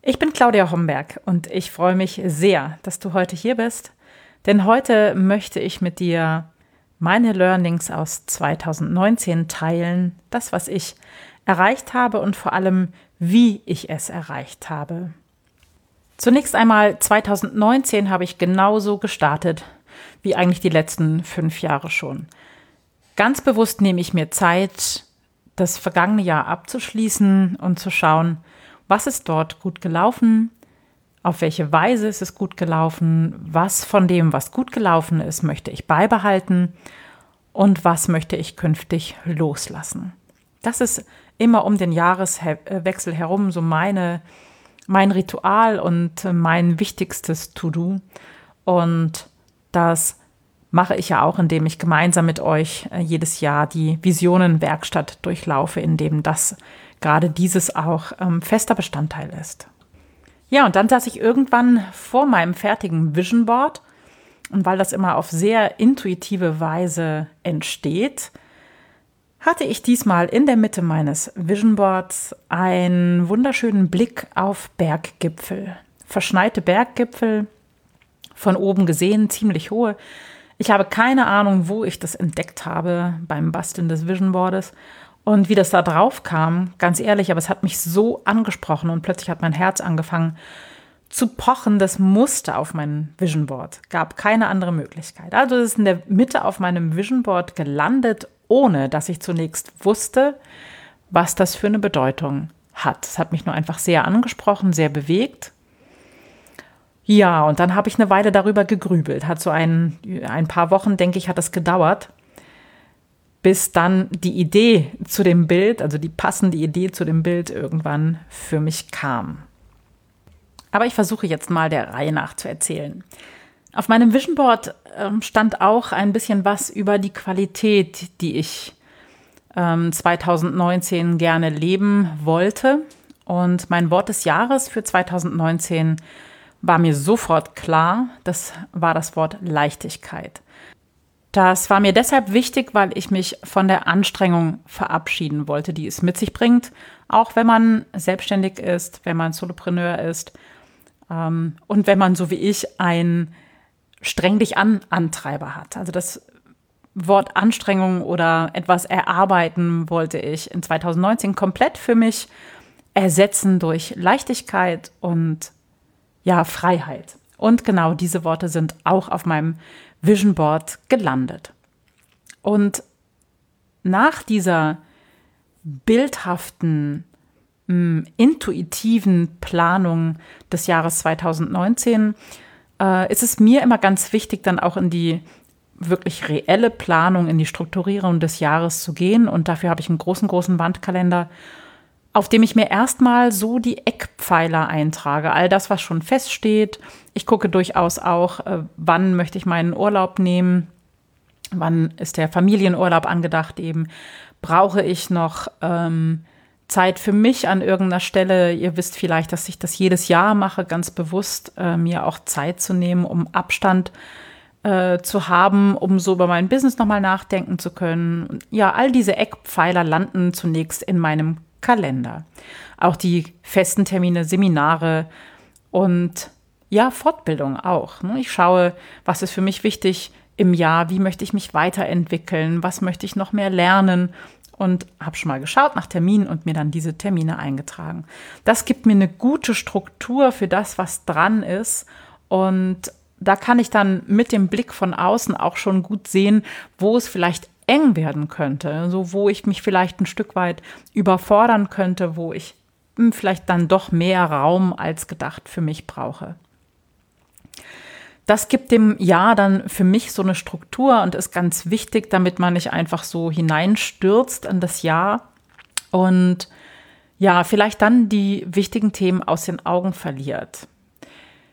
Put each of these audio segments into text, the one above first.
Ich bin Claudia Homberg und ich freue mich sehr, dass du heute hier bist, denn heute möchte ich mit dir meine Learnings aus 2019 teilen, das, was ich erreicht habe und vor allem, wie ich es erreicht habe. Zunächst einmal 2019 habe ich genauso gestartet wie eigentlich die letzten fünf Jahre schon. Ganz bewusst nehme ich mir Zeit, das vergangene Jahr abzuschließen und zu schauen, was ist dort gut gelaufen, auf welche Weise ist es gut gelaufen, was von dem, was gut gelaufen ist, möchte ich beibehalten und was möchte ich künftig loslassen. Das ist immer um den Jahreswechsel herum so meine, mein Ritual und mein wichtigstes To-Do. Und das mache ich ja auch, indem ich gemeinsam mit euch äh, jedes Jahr die Visionenwerkstatt durchlaufe, in dem das gerade dieses auch ähm, fester Bestandteil ist. Ja, und dann saß ich irgendwann vor meinem fertigen Vision Board und weil das immer auf sehr intuitive Weise entsteht, hatte ich diesmal in der Mitte meines Vision Boards einen wunderschönen Blick auf Berggipfel. Verschneite Berggipfel, von oben gesehen, ziemlich hohe. Ich habe keine Ahnung, wo ich das entdeckt habe beim Basteln des Vision Boards und wie das da drauf kam, ganz ehrlich, aber es hat mich so angesprochen und plötzlich hat mein Herz angefangen zu pochen. Das musste auf mein Vision Board. Gab keine andere Möglichkeit. Also es ist in der Mitte auf meinem Vision Board gelandet, ohne dass ich zunächst wusste, was das für eine Bedeutung hat. Es hat mich nur einfach sehr angesprochen, sehr bewegt. Ja, und dann habe ich eine Weile darüber gegrübelt. Hat so ein, ein paar Wochen, denke ich, hat das gedauert bis dann die Idee zu dem Bild, also die passende Idee zu dem Bild irgendwann für mich kam. Aber ich versuche jetzt mal der Reihe nach zu erzählen. Auf meinem Vision Board ähm, stand auch ein bisschen was über die Qualität, die ich ähm, 2019 gerne leben wollte. Und mein Wort des Jahres für 2019 war mir sofort klar, das war das Wort Leichtigkeit. Das war mir deshalb wichtig, weil ich mich von der Anstrengung verabschieden wollte, die es mit sich bringt, auch wenn man selbstständig ist, wenn man Solopreneur ist ähm, und wenn man so wie ich ein streng dich an Antreiber hat. Also das Wort Anstrengung oder etwas erarbeiten wollte ich in 2019 komplett für mich ersetzen durch Leichtigkeit und ja, Freiheit. Und genau diese Worte sind auch auf meinem Vision Board gelandet. Und nach dieser bildhaften, mm, intuitiven Planung des Jahres 2019 äh, ist es mir immer ganz wichtig, dann auch in die wirklich reelle Planung, in die Strukturierung des Jahres zu gehen. Und dafür habe ich einen großen, großen Wandkalender auf dem ich mir erstmal so die Eckpfeiler eintrage. All das, was schon feststeht. Ich gucke durchaus auch, äh, wann möchte ich meinen Urlaub nehmen, wann ist der Familienurlaub angedacht eben. Brauche ich noch ähm, Zeit für mich an irgendeiner Stelle? Ihr wisst vielleicht, dass ich das jedes Jahr mache, ganz bewusst, äh, mir auch Zeit zu nehmen, um Abstand äh, zu haben, um so über mein Business nochmal nachdenken zu können. Ja, all diese Eckpfeiler landen zunächst in meinem Kalender. Auch die festen Termine, Seminare und ja, Fortbildung auch. Ne? Ich schaue, was ist für mich wichtig im Jahr, wie möchte ich mich weiterentwickeln, was möchte ich noch mehr lernen und habe schon mal geschaut nach Terminen und mir dann diese Termine eingetragen. Das gibt mir eine gute Struktur für das, was dran ist und da kann ich dann mit dem Blick von außen auch schon gut sehen, wo es vielleicht eng werden könnte, so wo ich mich vielleicht ein Stück weit überfordern könnte, wo ich hm, vielleicht dann doch mehr Raum als gedacht für mich brauche. Das gibt dem Jahr dann für mich so eine Struktur und ist ganz wichtig, damit man nicht einfach so hineinstürzt in das Jahr. Und ja, vielleicht dann die wichtigen Themen aus den Augen verliert.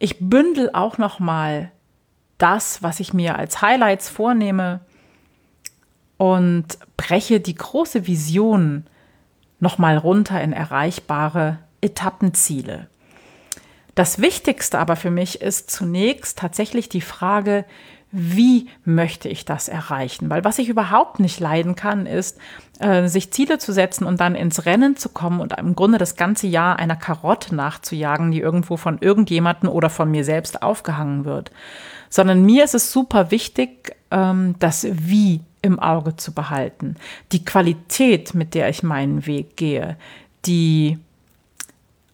Ich bündel auch noch mal das, was ich mir als Highlights vornehme und breche die große Vision noch mal runter in erreichbare Etappenziele. Das Wichtigste aber für mich ist zunächst tatsächlich die Frage, wie möchte ich das erreichen? Weil was ich überhaupt nicht leiden kann, ist, äh, sich Ziele zu setzen und dann ins Rennen zu kommen und im Grunde das ganze Jahr einer Karotte nachzujagen, die irgendwo von irgendjemanden oder von mir selbst aufgehangen wird. Sondern mir ist es super wichtig, ähm, das Wie im Auge zu behalten. Die Qualität, mit der ich meinen Weg gehe, die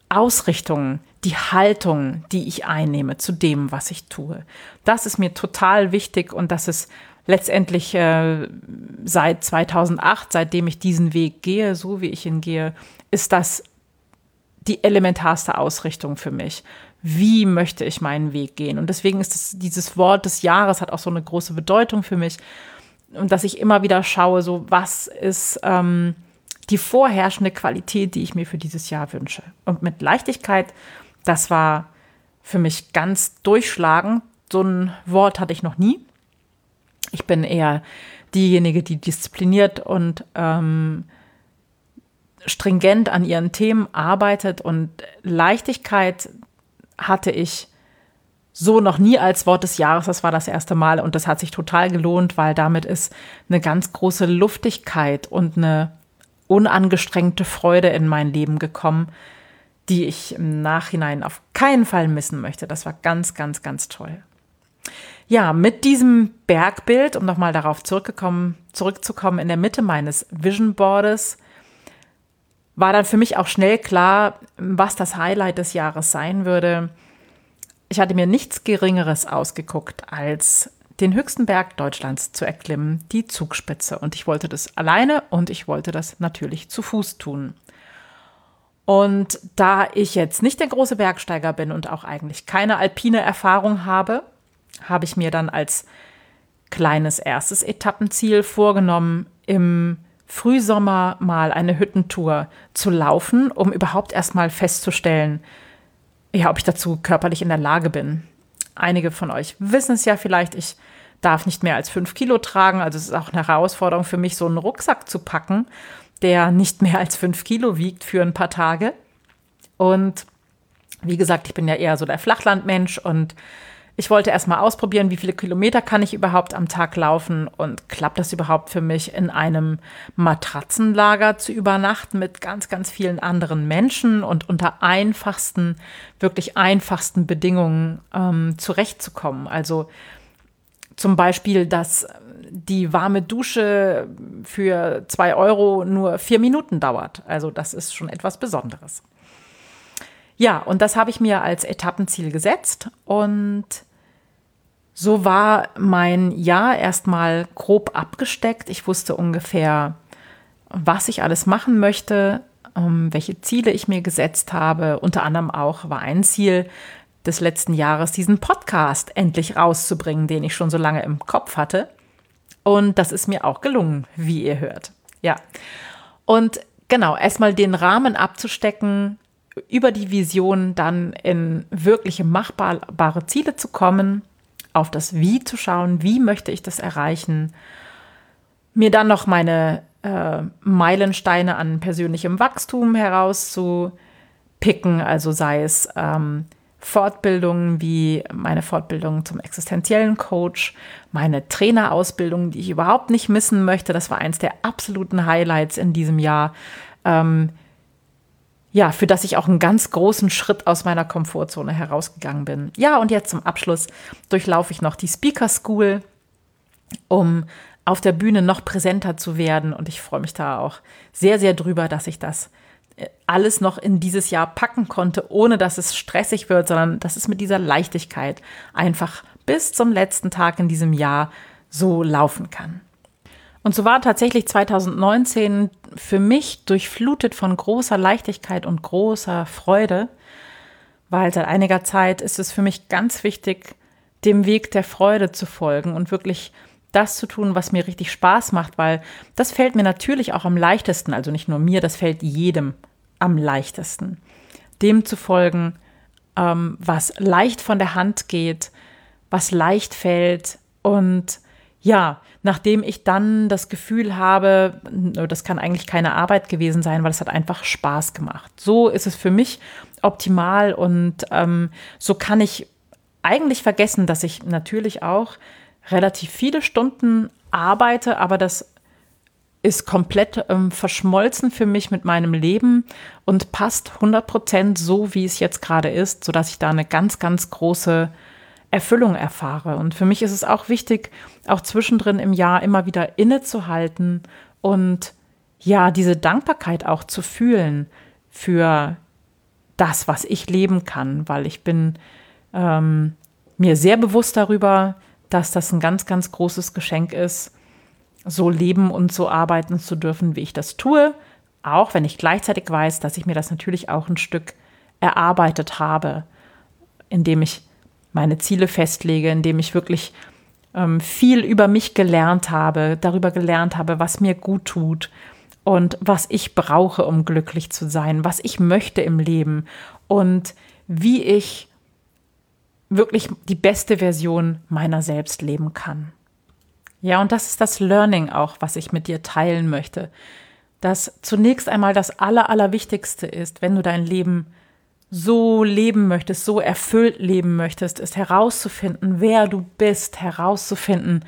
Ausrichtung, die Haltung, die ich einnehme zu dem, was ich tue. Das ist mir total wichtig und das ist letztendlich äh, seit 2008, seitdem ich diesen Weg gehe, so wie ich ihn gehe, ist das die elementarste Ausrichtung für mich. Wie möchte ich meinen Weg gehen? Und deswegen ist das, dieses Wort des Jahres hat auch so eine große Bedeutung für mich. Und dass ich immer wieder schaue, so was ist ähm, die vorherrschende Qualität, die ich mir für dieses Jahr wünsche. Und mit Leichtigkeit das war für mich ganz durchschlagend. So ein Wort hatte ich noch nie. Ich bin eher diejenige, die diszipliniert und ähm, stringent an ihren Themen arbeitet. Und Leichtigkeit hatte ich so noch nie als Wort des Jahres. Das war das erste Mal und das hat sich total gelohnt, weil damit ist eine ganz große Luftigkeit und eine unangestrengte Freude in mein Leben gekommen, die ich im Nachhinein auf keinen Fall missen möchte. Das war ganz, ganz, ganz toll. Ja, mit diesem Bergbild, um nochmal darauf zurückgekommen, zurückzukommen, in der Mitte meines Vision Boards, war dann für mich auch schnell klar, was das Highlight des Jahres sein würde. Ich hatte mir nichts Geringeres ausgeguckt, als den höchsten Berg Deutschlands zu erklimmen, die Zugspitze. Und ich wollte das alleine und ich wollte das natürlich zu Fuß tun. Und da ich jetzt nicht der große Bergsteiger bin und auch eigentlich keine alpine Erfahrung habe, habe ich mir dann als kleines erstes Etappenziel vorgenommen, im Frühsommer mal eine Hüttentour zu laufen, um überhaupt erstmal festzustellen, ja, ob ich dazu körperlich in der Lage bin. Einige von euch wissen es ja vielleicht, ich darf nicht mehr als fünf Kilo tragen, also es ist auch eine Herausforderung für mich, so einen Rucksack zu packen der nicht mehr als fünf Kilo wiegt für ein paar Tage. Und wie gesagt, ich bin ja eher so der Flachlandmensch und ich wollte erstmal ausprobieren, wie viele Kilometer kann ich überhaupt am Tag laufen und klappt das überhaupt für mich, in einem Matratzenlager zu übernachten mit ganz, ganz vielen anderen Menschen und unter einfachsten, wirklich einfachsten Bedingungen ähm, zurechtzukommen. Also zum Beispiel, dass die warme Dusche für zwei Euro nur vier Minuten dauert. Also das ist schon etwas Besonderes. Ja, und das habe ich mir als Etappenziel gesetzt und so war mein Jahr erstmal grob abgesteckt. Ich wusste ungefähr, was ich alles machen möchte, ähm, welche Ziele ich mir gesetzt habe. Unter anderem auch war ein Ziel des letzten Jahres, diesen Podcast endlich rauszubringen, den ich schon so lange im Kopf hatte. Und das ist mir auch gelungen, wie ihr hört. Ja. Und genau, erstmal den Rahmen abzustecken, über die Vision dann in wirkliche machbare Ziele zu kommen, auf das Wie zu schauen, wie möchte ich das erreichen, mir dann noch meine äh, Meilensteine an persönlichem Wachstum herauszupicken, also sei es ähm, Fortbildungen wie meine Fortbildung zum existenziellen Coach, meine Trainerausbildung, die ich überhaupt nicht missen möchte. Das war eins der absoluten Highlights in diesem Jahr. Ähm, ja, für das ich auch einen ganz großen Schritt aus meiner Komfortzone herausgegangen bin. Ja, und jetzt zum Abschluss durchlaufe ich noch die Speaker School, um auf der Bühne noch präsenter zu werden. Und ich freue mich da auch sehr, sehr drüber, dass ich das alles noch in dieses Jahr packen konnte, ohne dass es stressig wird, sondern dass es mit dieser Leichtigkeit einfach bis zum letzten Tag in diesem Jahr so laufen kann. Und so war tatsächlich 2019 für mich durchflutet von großer Leichtigkeit und großer Freude, weil seit einiger Zeit ist es für mich ganz wichtig, dem Weg der Freude zu folgen und wirklich das zu tun, was mir richtig Spaß macht, weil das fällt mir natürlich auch am leichtesten, also nicht nur mir, das fällt jedem am leichtesten. Dem zu folgen, ähm, was leicht von der Hand geht, was leicht fällt und ja, nachdem ich dann das Gefühl habe, das kann eigentlich keine Arbeit gewesen sein, weil es hat einfach Spaß gemacht. So ist es für mich optimal und ähm, so kann ich eigentlich vergessen, dass ich natürlich auch relativ viele Stunden arbeite, aber das ist komplett ähm, verschmolzen für mich mit meinem Leben und passt 100 Prozent so, wie es jetzt gerade ist, sodass ich da eine ganz, ganz große Erfüllung erfahre. Und für mich ist es auch wichtig, auch zwischendrin im Jahr immer wieder innezuhalten und ja, diese Dankbarkeit auch zu fühlen für das, was ich leben kann, weil ich bin ähm, mir sehr bewusst darüber, dass das ein ganz, ganz großes Geschenk ist, so leben und so arbeiten zu dürfen, wie ich das tue, auch wenn ich gleichzeitig weiß, dass ich mir das natürlich auch ein Stück erarbeitet habe, indem ich meine Ziele festlege, indem ich wirklich ähm, viel über mich gelernt habe, darüber gelernt habe, was mir gut tut und was ich brauche, um glücklich zu sein, was ich möchte im Leben und wie ich wirklich die beste Version meiner selbst leben kann. Ja, und das ist das Learning auch, was ich mit dir teilen möchte. Dass zunächst einmal das Aller, Allerwichtigste ist, wenn du dein Leben so leben möchtest, so erfüllt leben möchtest, ist herauszufinden, wer du bist, herauszufinden,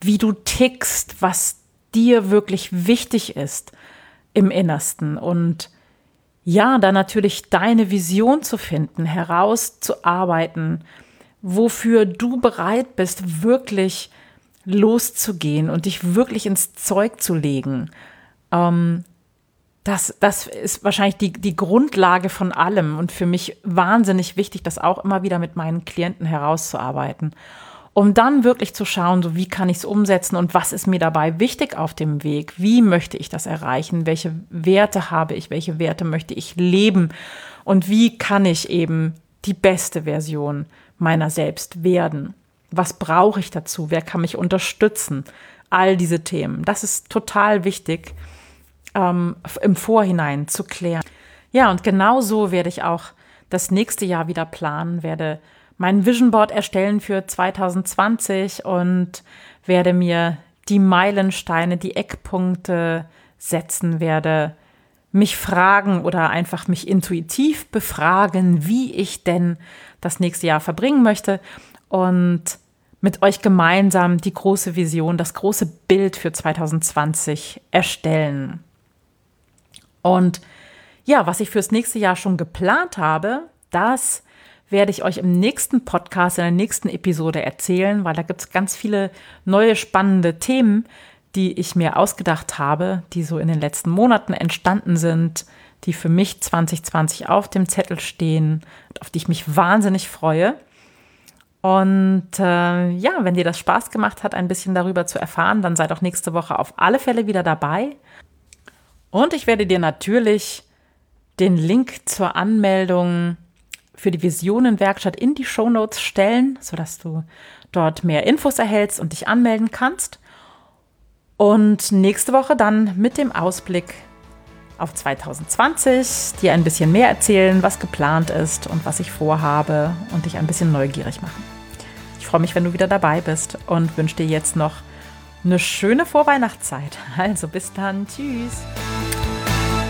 wie du tickst, was dir wirklich wichtig ist im Innersten und ja, dann natürlich deine Vision zu finden, herauszuarbeiten, wofür du bereit bist, wirklich loszugehen und dich wirklich ins Zeug zu legen. Ähm, das, das ist wahrscheinlich die, die Grundlage von allem und für mich wahnsinnig wichtig, das auch immer wieder mit meinen Klienten herauszuarbeiten um dann wirklich zu schauen, so wie kann ich es umsetzen und was ist mir dabei wichtig auf dem Weg? Wie möchte ich das erreichen? Welche Werte habe ich? Welche Werte möchte ich leben? Und wie kann ich eben die beste Version meiner selbst werden? Was brauche ich dazu? Wer kann mich unterstützen? All diese Themen. Das ist total wichtig ähm, im Vorhinein zu klären. Ja, und genau so werde ich auch das nächste Jahr wieder planen, werde mein Vision Board erstellen für 2020 und werde mir die Meilensteine, die Eckpunkte setzen, werde mich fragen oder einfach mich intuitiv befragen, wie ich denn das nächste Jahr verbringen möchte und mit euch gemeinsam die große Vision, das große Bild für 2020 erstellen. Und ja, was ich fürs nächste Jahr schon geplant habe, das werde ich euch im nächsten Podcast, in der nächsten Episode erzählen, weil da gibt es ganz viele neue spannende Themen, die ich mir ausgedacht habe, die so in den letzten Monaten entstanden sind, die für mich 2020 auf dem Zettel stehen, auf die ich mich wahnsinnig freue. Und äh, ja, wenn dir das Spaß gemacht hat, ein bisschen darüber zu erfahren, dann sei doch nächste Woche auf alle Fälle wieder dabei. Und ich werde dir natürlich den Link zur Anmeldung für die Visionenwerkstatt in die Shownotes stellen, sodass du dort mehr Infos erhältst und dich anmelden kannst. Und nächste Woche dann mit dem Ausblick auf 2020 dir ein bisschen mehr erzählen, was geplant ist und was ich vorhabe und dich ein bisschen neugierig machen. Ich freue mich, wenn du wieder dabei bist und wünsche dir jetzt noch eine schöne Vorweihnachtszeit. Also bis dann, tschüss.